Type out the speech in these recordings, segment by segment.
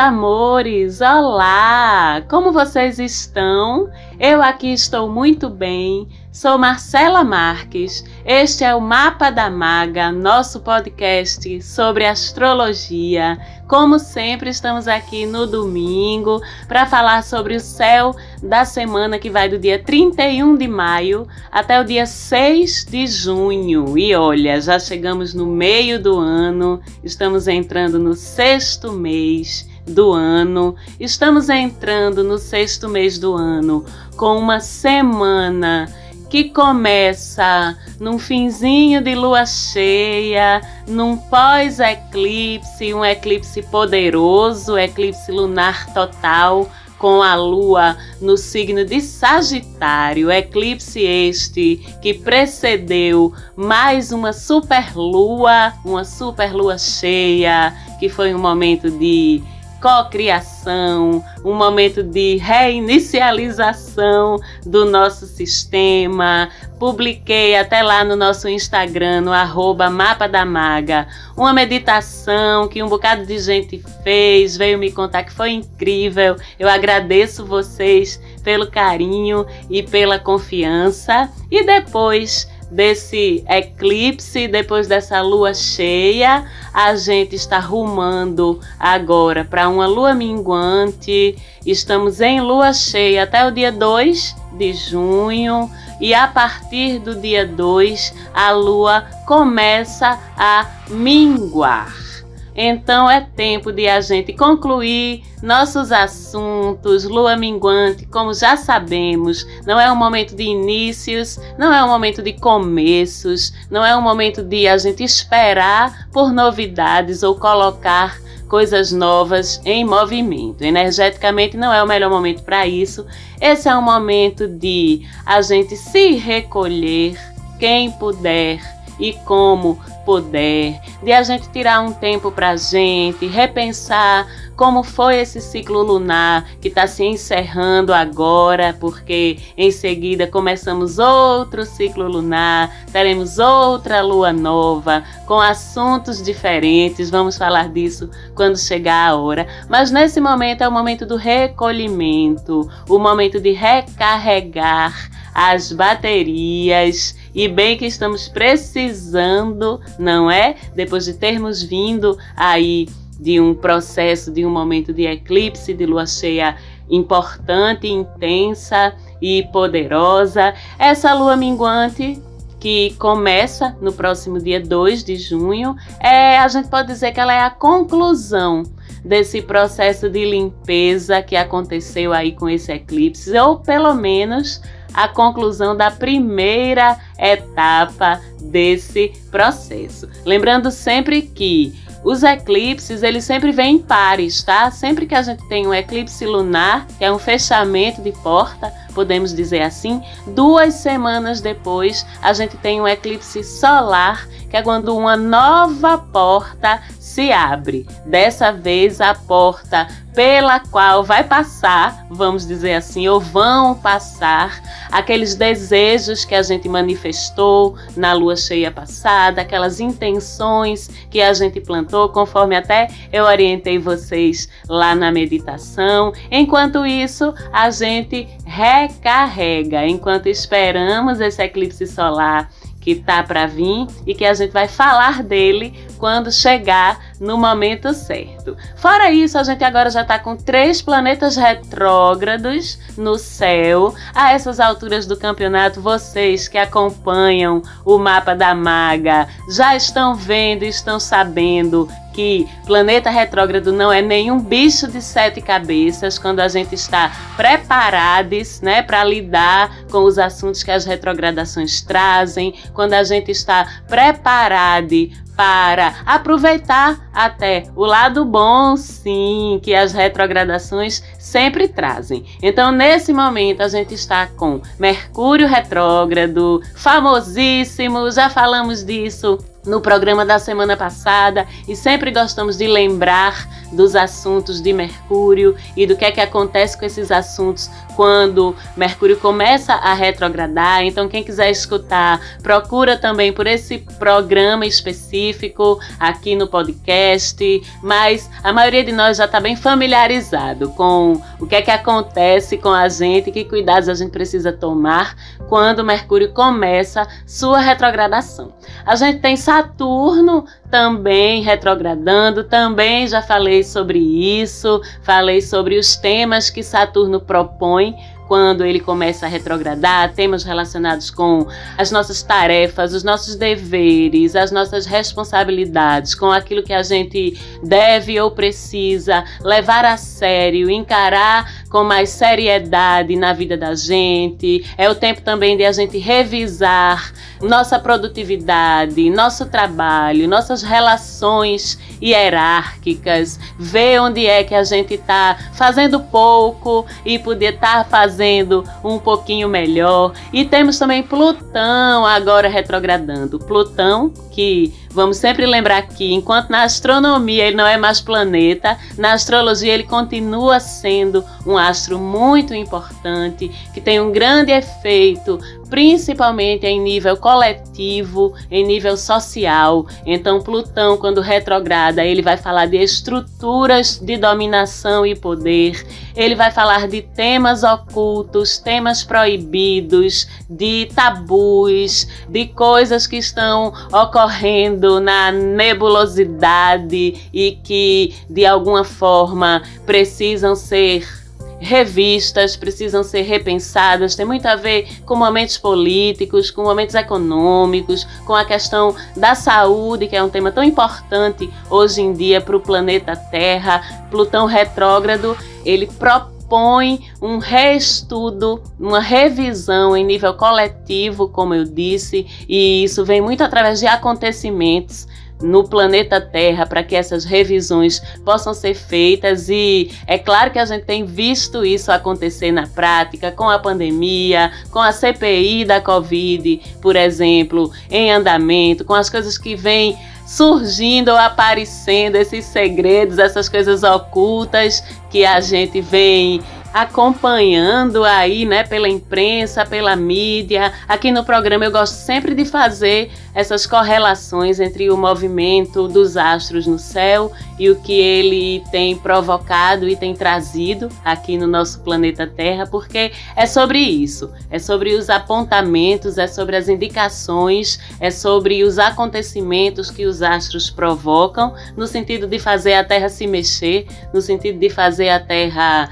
Amores, olá! Como vocês estão? Eu aqui estou muito bem. Sou Marcela Marques. Este é o Mapa da Maga, nosso podcast sobre astrologia. Como sempre, estamos aqui no domingo para falar sobre o céu da semana que vai do dia 31 de maio até o dia 6 de junho. E olha, já chegamos no meio do ano, estamos entrando no sexto mês do ano. Estamos entrando no sexto mês do ano com uma semana que começa num finzinho de lua cheia, num pós-eclipse, um eclipse poderoso, eclipse lunar total, com a lua no signo de Sagitário, eclipse este que precedeu mais uma superlua, uma superlua cheia, que foi um momento de cocriação, um momento de reinicialização do nosso sistema. Publiquei até lá no nosso Instagram, no arroba Mapa da Maga, uma meditação que um bocado de gente fez, veio me contar que foi incrível. Eu agradeço vocês pelo carinho e pela confiança. E depois desse eclipse, depois dessa lua cheia, a gente está rumando agora para uma lua minguante. Estamos em lua cheia até o dia 2 de junho. E a partir do dia 2, a lua começa a minguar. Então é tempo de a gente concluir nossos assuntos. Lua minguante, como já sabemos, não é um momento de inícios, não é um momento de começos, não é um momento de a gente esperar por novidades ou colocar coisas novas em movimento. Energeticamente não é o melhor momento para isso. Esse é um momento de a gente se recolher, quem puder e como puder, de a gente tirar um tempo para a gente, repensar como foi esse ciclo lunar que está se encerrando agora, porque em seguida começamos outro ciclo lunar, teremos outra lua nova com assuntos diferentes. Vamos falar disso quando chegar a hora. Mas nesse momento é o momento do recolhimento, o momento de recarregar as baterias e bem que estamos precisando, não é? Depois de termos vindo aí de um processo, de um momento de eclipse, de lua cheia importante, intensa e poderosa. Essa lua minguante que começa no próximo dia 2 de junho, é, a gente pode dizer que ela é a conclusão desse processo de limpeza que aconteceu aí com esse eclipse, ou pelo menos a conclusão da primeira etapa desse processo. Lembrando sempre que os eclipses, eles sempre vêm em pares, tá? Sempre que a gente tem um eclipse lunar, que é um fechamento de porta, podemos dizer assim, duas semanas depois a gente tem um eclipse solar, que é quando uma nova porta se abre. Dessa vez a porta pela qual vai passar, vamos dizer assim, ou vão passar aqueles desejos que a gente manifestou na lua cheia passada, aquelas intenções que a gente plantou, conforme até eu orientei vocês lá na meditação. Enquanto isso, a gente recarrega, enquanto esperamos esse eclipse solar que tá para vir e que a gente vai falar dele quando chegar no momento certo. Fora isso, a gente agora já está com três planetas retrógrados no céu. A essas alturas do campeonato, vocês que acompanham o mapa da maga já estão vendo estão sabendo que planeta retrógrado não é nenhum bicho de sete cabeças quando a gente está preparados, né, para lidar com os assuntos que as retrogradações trazem, quando a gente está preparado para aproveitar até o lado bom, sim, que as retrogradações sempre trazem. Então, nesse momento, a gente está com Mercúrio retrógrado, famosíssimo, já falamos disso no programa da semana passada e sempre gostamos de lembrar dos assuntos de Mercúrio e do que é que acontece com esses assuntos quando Mercúrio começa a retrogradar. Então, quem quiser escutar, procura também por esse programa específico aqui no podcast. Mas a maioria de nós já está bem familiarizado com o que é que acontece com a gente, que cuidados a gente precisa tomar quando Mercúrio começa sua retrogradação. A gente tem Saturno também retrogradando, também já falei sobre isso, falei sobre os temas que Saturno propõe quando ele começa a retrogradar, temas relacionados com as nossas tarefas, os nossos deveres, as nossas responsabilidades, com aquilo que a gente deve ou precisa levar a sério, encarar com mais seriedade na vida da gente. É o tempo também de a gente revisar nossa produtividade, nosso trabalho, nossas relações hierárquicas, ver onde é que a gente está fazendo pouco e poder estar tá fazendo fazendo um pouquinho melhor. E temos também Plutão agora retrogradando. Plutão, que vamos sempre lembrar que enquanto na astronomia ele não é mais planeta, na astrologia ele continua sendo um astro muito importante, que tem um grande efeito principalmente em nível coletivo, em nível social. Então, Plutão, quando retrograda, ele vai falar de estruturas de dominação e poder, ele vai falar de temas ocultos, temas proibidos, de tabus, de coisas que estão ocorrendo na nebulosidade e que, de alguma forma, precisam ser revistas precisam ser repensadas, tem muito a ver com momentos políticos, com momentos econômicos, com a questão da saúde, que é um tema tão importante hoje em dia para o planeta Terra. Plutão retrógrado, ele propõe um reestudo, uma revisão em nível coletivo, como eu disse, e isso vem muito através de acontecimentos no planeta Terra para que essas revisões possam ser feitas. E é claro que a gente tem visto isso acontecer na prática com a pandemia, com a CPI da Covid, por exemplo, em andamento, com as coisas que vêm surgindo ou aparecendo, esses segredos, essas coisas ocultas que a gente vem acompanhando aí, né, pela imprensa, pela mídia. Aqui no programa eu gosto sempre de fazer essas correlações entre o movimento dos astros no céu e o que ele tem provocado e tem trazido aqui no nosso planeta Terra, porque é sobre isso, é sobre os apontamentos, é sobre as indicações, é sobre os acontecimentos que os astros provocam, no sentido de fazer a Terra se mexer, no sentido de fazer a Terra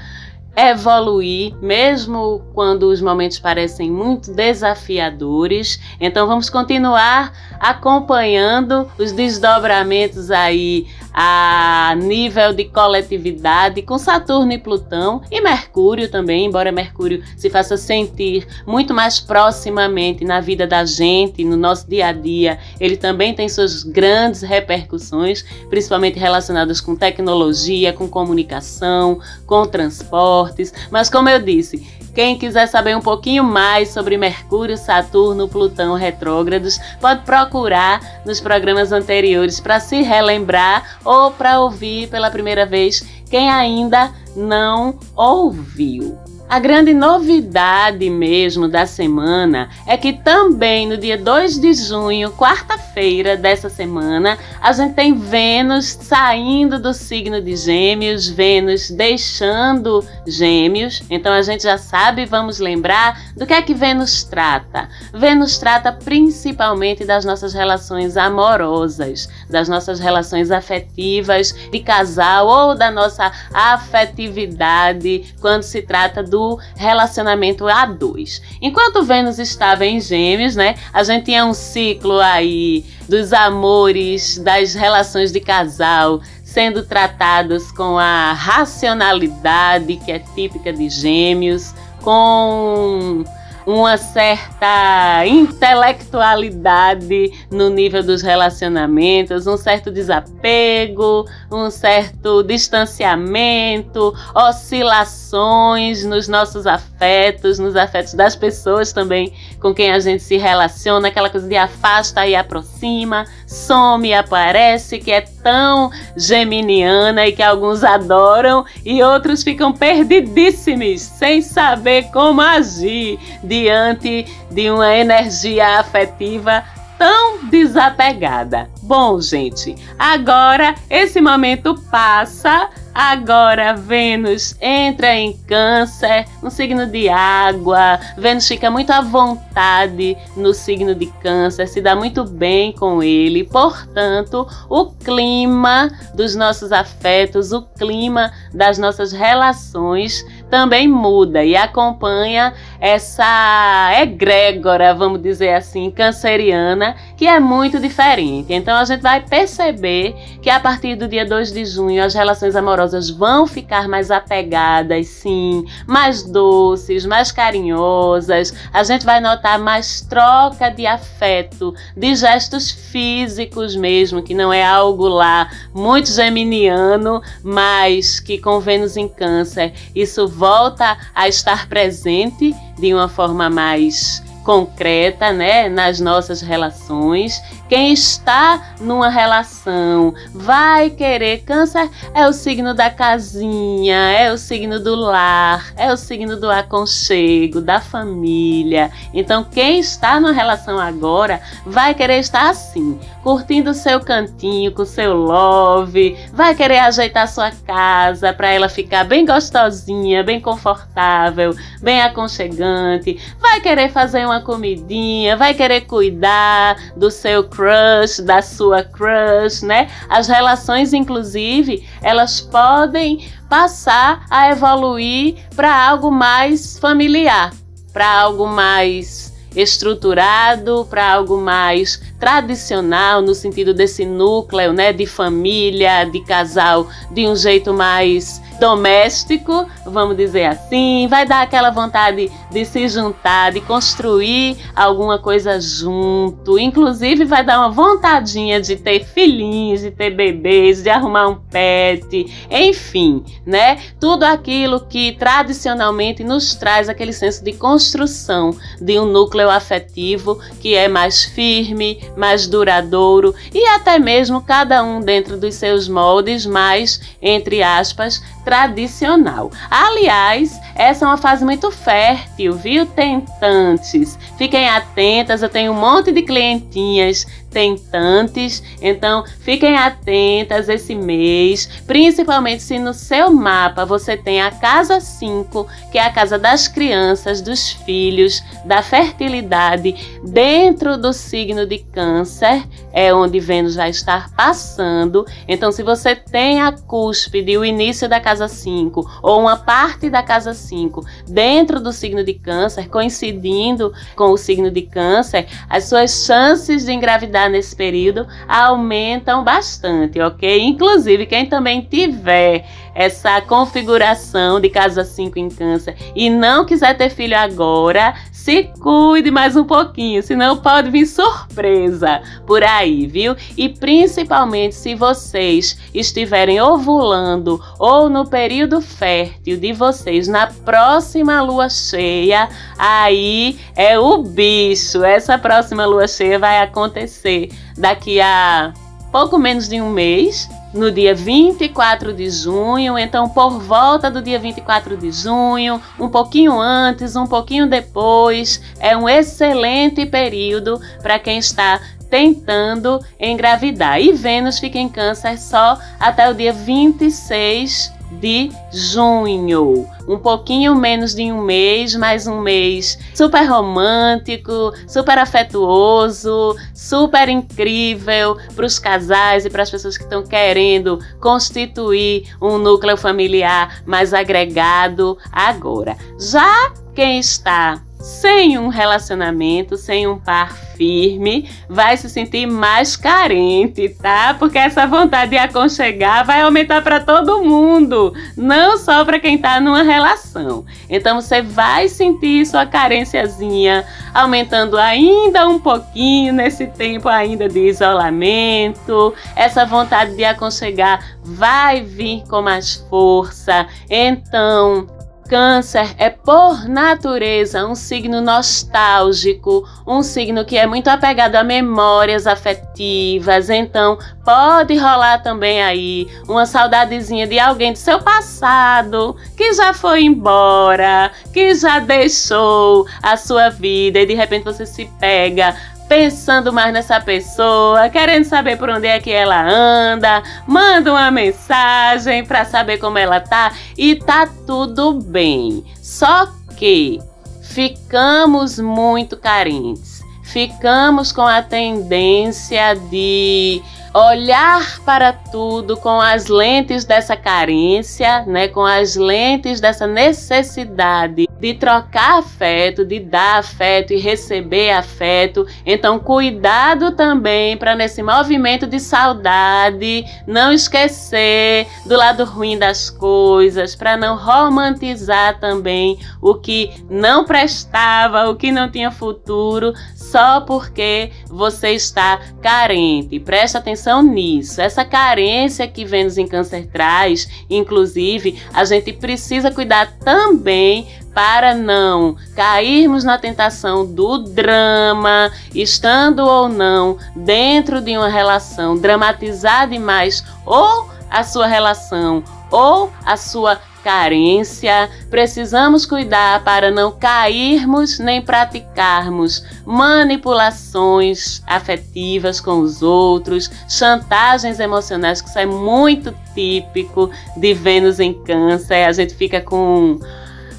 evoluir, mesmo quando os momentos parecem muito desafiadores. Então vamos continuar acompanhando os desdobramentos aí a nível de coletividade com Saturno e Plutão e Mercúrio também, embora Mercúrio se faça sentir muito mais proximamente na vida da gente, no nosso dia a dia, ele também tem suas grandes repercussões, principalmente relacionadas com tecnologia, com comunicação, com transportes, mas como eu disse, quem quiser saber um pouquinho mais sobre Mercúrio, Saturno, Plutão retrógrados, pode procurar nos programas anteriores para se relembrar ou para ouvir pela primeira vez quem ainda não ouviu. A grande novidade mesmo da semana é que também no dia 2 de junho, quarta-feira dessa semana, a gente tem Vênus saindo do signo de Gêmeos, Vênus deixando Gêmeos. Então a gente já sabe, vamos lembrar do que é que Vênus trata. Vênus trata principalmente das nossas relações amorosas, das nossas relações afetivas de casal ou da nossa afetividade quando se trata do do relacionamento a dois. Enquanto Vênus estava em Gêmeos, né, a gente tinha um ciclo aí dos amores, das relações de casal sendo tratados com a racionalidade que é típica de Gêmeos, com uma certa intelectualidade no nível dos relacionamentos, um certo desapego, um certo distanciamento, oscilações nos nossos afetos, nos afetos das pessoas também com quem a gente se relaciona, aquela coisa de afasta e aproxima, some e aparece, que é tão geminiana e que alguns adoram e outros ficam perdidíssimos, sem saber como agir diante de uma energia afetiva tão desapegada. Bom, gente, agora esse momento passa Agora Vênus entra em Câncer, um signo de água. Vênus fica muito à vontade no signo de Câncer, se dá muito bem com ele. Portanto, o clima dos nossos afetos, o clima das nossas relações também muda e acompanha essa egrégora, vamos dizer assim, canceriana, que é muito diferente. Então a gente vai perceber que a partir do dia 2 de junho as relações amorosas vão ficar mais apegadas, sim, mais doces, mais carinhosas. A gente vai notar mais troca de afeto, de gestos físicos mesmo, que não é algo lá muito geminiano, mas que com Vênus em Câncer, isso volta a estar presente de uma forma mais concreta, né, nas nossas relações quem está numa relação vai querer. Câncer é o signo da casinha, é o signo do lar, é o signo do aconchego, da família. Então, quem está numa relação agora vai querer estar assim, curtindo o seu cantinho com o seu love, vai querer ajeitar sua casa para ela ficar bem gostosinha, bem confortável, bem aconchegante, vai querer fazer uma comidinha, vai querer cuidar do seu crush, da sua crush, né? As relações, inclusive, elas podem passar a evoluir para algo mais familiar, para algo mais estruturado, para algo mais tradicional no sentido desse núcleo, né, de família, de casal, de um jeito mais doméstico, vamos dizer assim, vai dar aquela vontade de se juntar, de construir alguma coisa junto, inclusive vai dar uma vontadinha de ter filhinhos, de ter bebês, de arrumar um pet, enfim, né? Tudo aquilo que tradicionalmente nos traz aquele senso de construção de um núcleo afetivo que é mais firme, mais duradouro e até mesmo cada um dentro dos seus moldes mais entre aspas tradicional. Aliás, essa é uma fase muito fértil, viu, tentantes? Fiquem atentas, eu tenho um monte de clientinhas tentantes, então fiquem atentas esse mês, principalmente se no seu mapa você tem a casa 5, que é a casa das crianças, dos filhos, da fertilidade, dentro do signo de Câncer, é onde Vênus vai estar passando. Então, se você tem a cúspide, o início da casa 5 ou uma parte da casa 5 dentro do signo de Câncer, coincidindo com o signo de Câncer, as suas chances de engravidar nesse período aumentam bastante, ok? Inclusive, quem também tiver essa configuração de casa 5 em Câncer e não quiser ter filho agora, se cuide mais um pouquinho, senão pode vir surpresa por aí, viu? E principalmente se vocês estiverem ovulando ou no período fértil de vocês na próxima lua cheia, aí é o bicho. Essa próxima lua cheia vai acontecer daqui a pouco menos de um mês, no dia 24 de junho, então por volta do dia 24 de junho, um pouquinho antes, um pouquinho depois, é um excelente período para quem está tentando engravidar. E Vênus fica em Câncer só até o dia 26 de junho. Um pouquinho menos de um mês, mais um mês super romântico, super afetuoso, super incrível para os casais e para as pessoas que estão querendo constituir um núcleo familiar mais agregado agora. Já quem está sem um relacionamento, sem um par firme, vai se sentir mais carente, tá? Porque essa vontade de aconchegar vai aumentar para todo mundo, não só para quem tá numa relação. Então você vai sentir sua carênciazinha aumentando ainda um pouquinho nesse tempo ainda de isolamento. Essa vontade de aconchegar vai vir com mais força. Então, Câncer é, por natureza, um signo nostálgico, um signo que é muito apegado a memórias afetivas. Então, pode rolar também aí uma saudadezinha de alguém do seu passado que já foi embora, que já deixou a sua vida e de repente você se pega pensando mais nessa pessoa, querendo saber por onde é que ela anda, manda uma mensagem para saber como ela tá e tá tudo bem. Só que ficamos muito carentes. Ficamos com a tendência de olhar para tudo com as lentes dessa carência, né, com as lentes dessa necessidade de trocar afeto, de dar afeto e receber afeto. Então, cuidado também para nesse movimento de saudade não esquecer do lado ruim das coisas, para não romantizar também o que não prestava, o que não tinha futuro, só porque você está carente. Presta atenção nisso. Essa carência que Vênus em Câncer traz, inclusive, a gente precisa cuidar também para não cairmos na tentação do drama, estando ou não dentro de uma relação, dramatizar demais ou a sua relação ou a sua carência, precisamos cuidar para não cairmos nem praticarmos manipulações afetivas com os outros, chantagens emocionais, que isso é muito típico de Vênus em Câncer. A gente fica com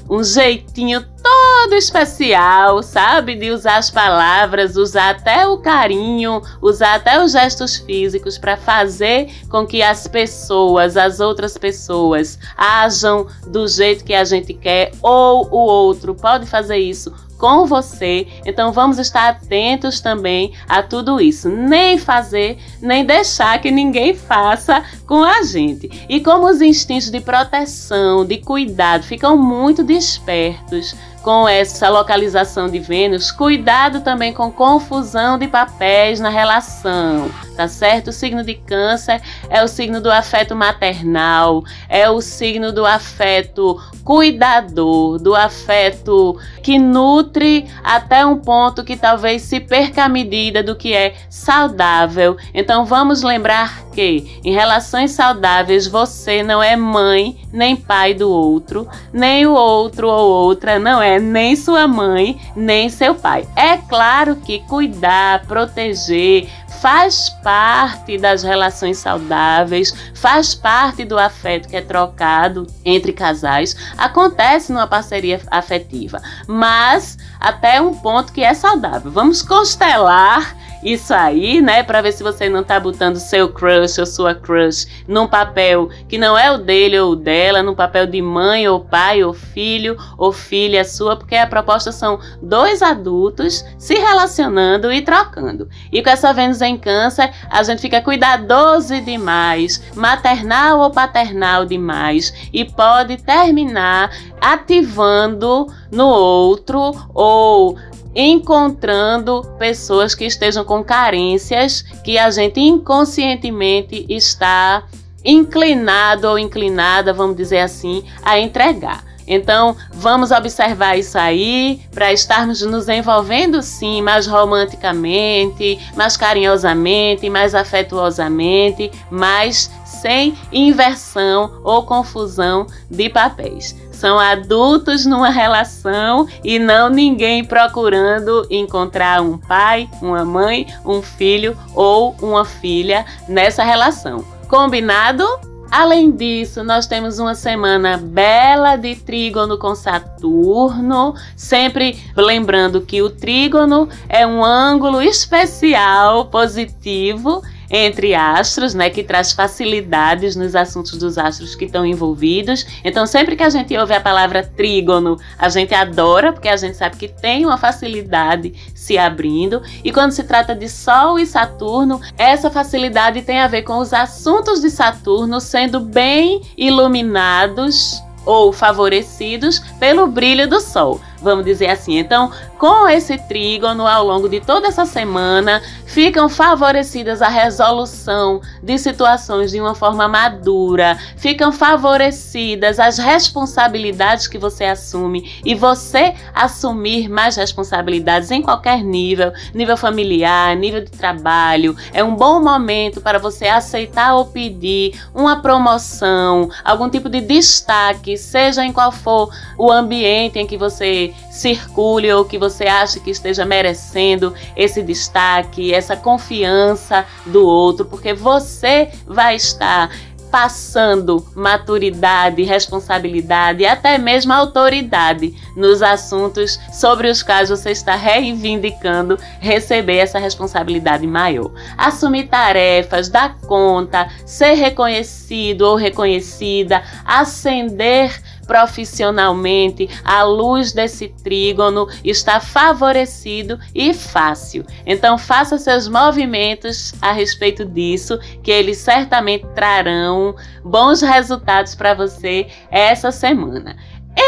um jeitinho todo especial, sabe? De usar as palavras, usar até o carinho, usar até os gestos físicos para fazer com que as pessoas, as outras pessoas, ajam do jeito que a gente quer ou o outro pode fazer isso com você. Então vamos estar atentos também a tudo isso. Nem fazer, nem deixar que ninguém faça com a gente. E como os instintos de proteção, de cuidado ficam muito despertos com essa localização de Vênus, cuidado também com confusão de papéis na relação, tá certo? O signo de Câncer é o signo do afeto maternal, é o signo do afeto cuidador, do afeto que nutre até um ponto que talvez se perca a medida do que é saudável. Então vamos lembrar que em relações saudáveis você não é mãe nem pai do outro, nem o outro ou outra não é nem sua mãe, nem seu pai. É claro que cuidar, proteger, faz parte das relações saudáveis, faz parte do afeto que é trocado entre casais, acontece numa parceria afetiva, mas até um ponto que é saudável. Vamos constelar isso aí, né, para ver se você não tá botando seu crush ou sua crush num papel que não é o dele ou o dela, num papel de mãe ou pai ou filho ou filha sua, porque a proposta são dois adultos se relacionando e trocando. E com essa Vênus em Câncer, a gente fica cuidadoso demais, maternal ou paternal demais e pode terminar ativando no outro ou encontrando pessoas que estejam com carências que a gente inconscientemente está inclinado ou inclinada, vamos dizer assim, a entregar. Então, vamos observar isso aí para estarmos nos envolvendo sim mais romanticamente, mais carinhosamente, mais afetuosamente, mas sem inversão ou confusão de papéis. São adultos numa relação e não ninguém procurando encontrar um pai, uma mãe, um filho ou uma filha nessa relação. Combinado? Além disso, nós temos uma semana bela de trígono com Saturno, sempre lembrando que o trígono é um ângulo especial positivo entre astros, né, que traz facilidades nos assuntos dos astros que estão envolvidos. Então, sempre que a gente ouve a palavra trígono, a gente adora, porque a gente sabe que tem uma facilidade se abrindo. E quando se trata de Sol e Saturno, essa facilidade tem a ver com os assuntos de Saturno sendo bem iluminados ou favorecidos pelo brilho do Sol vamos dizer assim. Então, com esse trígono, ao longo de toda essa semana, ficam favorecidas a resolução de situações de uma forma madura, ficam favorecidas as responsabilidades que você assume e você assumir mais responsabilidades em qualquer nível, nível familiar, nível de trabalho. É um bom momento para você aceitar ou pedir uma promoção, algum tipo de destaque, seja em qual for o ambiente em que você circule ou que você acha que esteja merecendo esse destaque, essa confiança do outro, porque você vai estar passando maturidade, responsabilidade e até mesmo autoridade nos assuntos sobre os quais você está reivindicando receber essa responsabilidade maior. Assumir tarefas, dar conta, ser reconhecido ou reconhecida, ascender profissionalmente, à luz desse trígono, está favorecido e fácil. Então, faça seus movimentos a respeito disso, que eles certamente trarão bons resultados para você essa semana.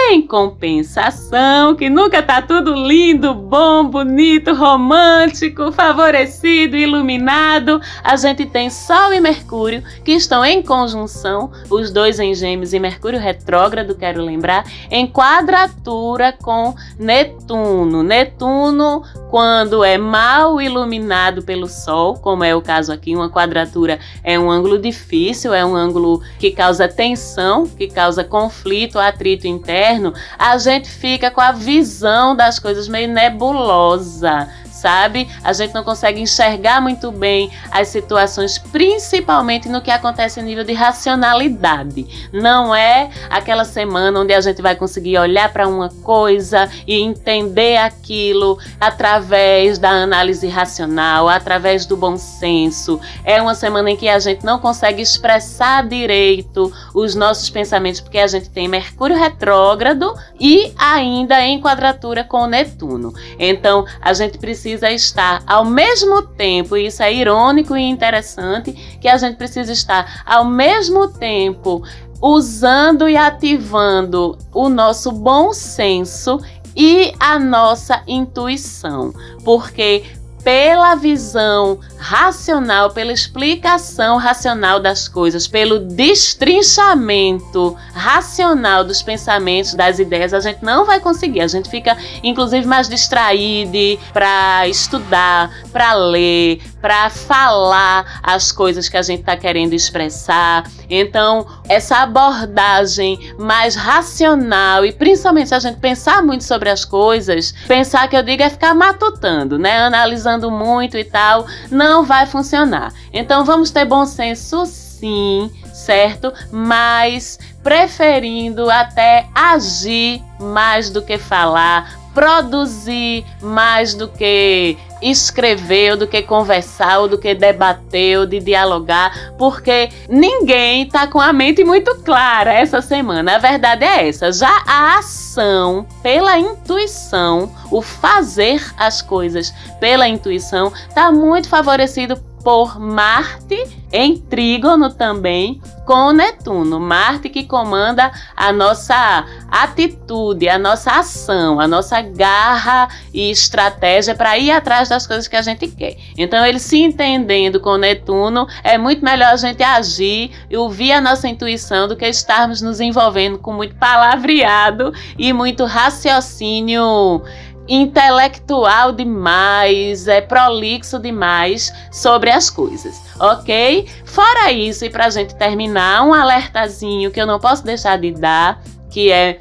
Em compensação, que nunca tá tudo lindo, bom, bonito, romântico, favorecido, iluminado, a gente tem Sol e Mercúrio que estão em conjunção, os dois em Gêmeos e Mercúrio retrógrado, quero lembrar, em quadratura com Netuno. Netuno, quando é mal iluminado pelo Sol, como é o caso aqui, uma quadratura é um ângulo difícil, é um ângulo que causa tensão, que causa conflito, atrito interno interno, a gente fica com a visão das coisas meio nebulosa sabe? A gente não consegue enxergar muito bem as situações, principalmente no que acontece a nível de racionalidade. Não é aquela semana onde a gente vai conseguir olhar para uma coisa e entender aquilo através da análise racional, através do bom senso. É uma semana em que a gente não consegue expressar direito os nossos pensamentos, porque a gente tem Mercúrio retrógrado e ainda em quadratura com Netuno. Então, a gente precisa precisa estar ao mesmo tempo, e isso é irônico e interessante, que a gente precisa estar ao mesmo tempo usando e ativando o nosso bom senso e a nossa intuição, porque pela visão racional, pela explicação racional das coisas, pelo destrinchamento racional dos pensamentos, das ideias, a gente não vai conseguir. A gente fica, inclusive, mais distraído para estudar, para ler, para falar as coisas que a gente está querendo expressar. Então, essa abordagem mais racional e principalmente se a gente pensar muito sobre as coisas, pensar que eu digo é ficar matutando, né? Analisando muito e tal, não vai funcionar. Então, vamos ter bom senso sim, certo? Mas preferindo até agir mais do que falar, produzir mais do que escrever, ou do que conversar, ou do que debater, ou de dialogar, porque ninguém tá com a mente muito clara essa semana. A verdade é essa. Já a ação pela intuição, o fazer as coisas pela intuição, tá muito favorecido por Marte em trígono também com Netuno. Marte que comanda a nossa atitude, a nossa ação, a nossa garra e estratégia para ir atrás das coisas que a gente quer. Então, ele se entendendo com Netuno, é muito melhor a gente agir e ouvir a nossa intuição do que estarmos nos envolvendo com muito palavreado e muito raciocínio intelectual demais, é prolixo demais sobre as coisas, ok? Fora isso, e para a gente terminar, um alertazinho que eu não posso deixar de dar, que é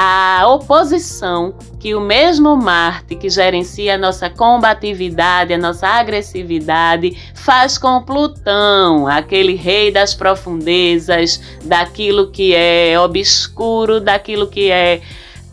a oposição que o mesmo Marte que gerencia a nossa combatividade, a nossa agressividade, faz com Plutão, aquele rei das profundezas, daquilo que é obscuro, daquilo que é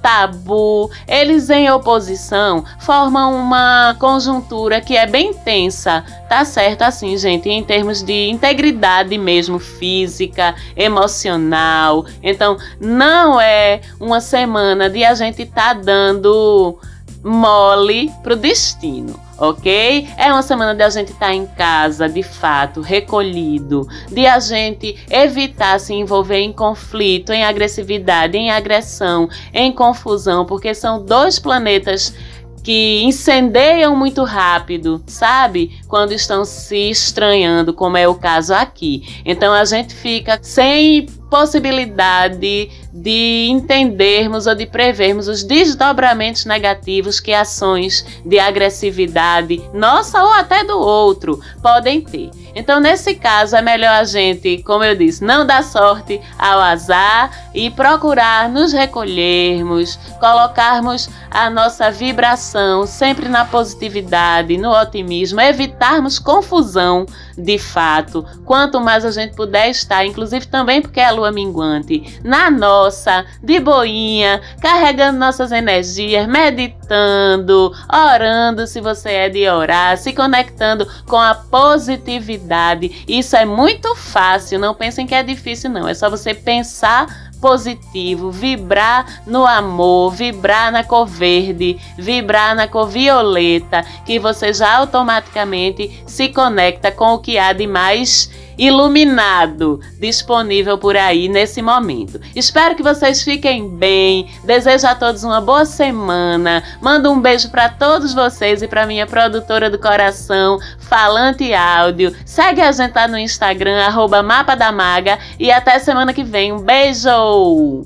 tabu, eles em oposição formam uma conjuntura que é bem tensa, tá certo assim, gente, em termos de integridade mesmo física, emocional. Então, não é uma semana de a gente tá dando mole pro destino ok? É uma semana de a gente estar tá em casa, de fato, recolhido, de a gente evitar se envolver em conflito, em agressividade, em agressão, em confusão, porque são dois planetas que incendeiam muito rápido, sabe? Quando estão se estranhando, como é o caso aqui. Então a gente fica sem possibilidade de entendermos ou de prevermos os desdobramentos negativos que ações de agressividade, nossa ou até do outro, podem ter. Então, nesse caso, é melhor a gente, como eu disse, não dar sorte ao azar e procurar nos recolhermos, colocarmos a nossa vibração sempre na positividade, no otimismo, evitarmos confusão de fato. Quanto mais a gente puder estar, inclusive também porque é a lua minguante, na de boinha, carregando nossas energias, meditando, orando se você é de orar, se conectando com a positividade. Isso é muito fácil, não pensem que é difícil, não. É só você pensar positivo, vibrar no amor, vibrar na cor verde, vibrar na cor violeta, que você já automaticamente se conecta com o que há de mais iluminado disponível por aí nesse momento. Espero que vocês fiquem bem. Desejo a todos uma boa semana. Mando um beijo para todos vocês e para minha produtora do coração, Falante Áudio. Segue a gente lá no Instagram, arroba Mapa da Maga. E até semana que vem. Um beijo!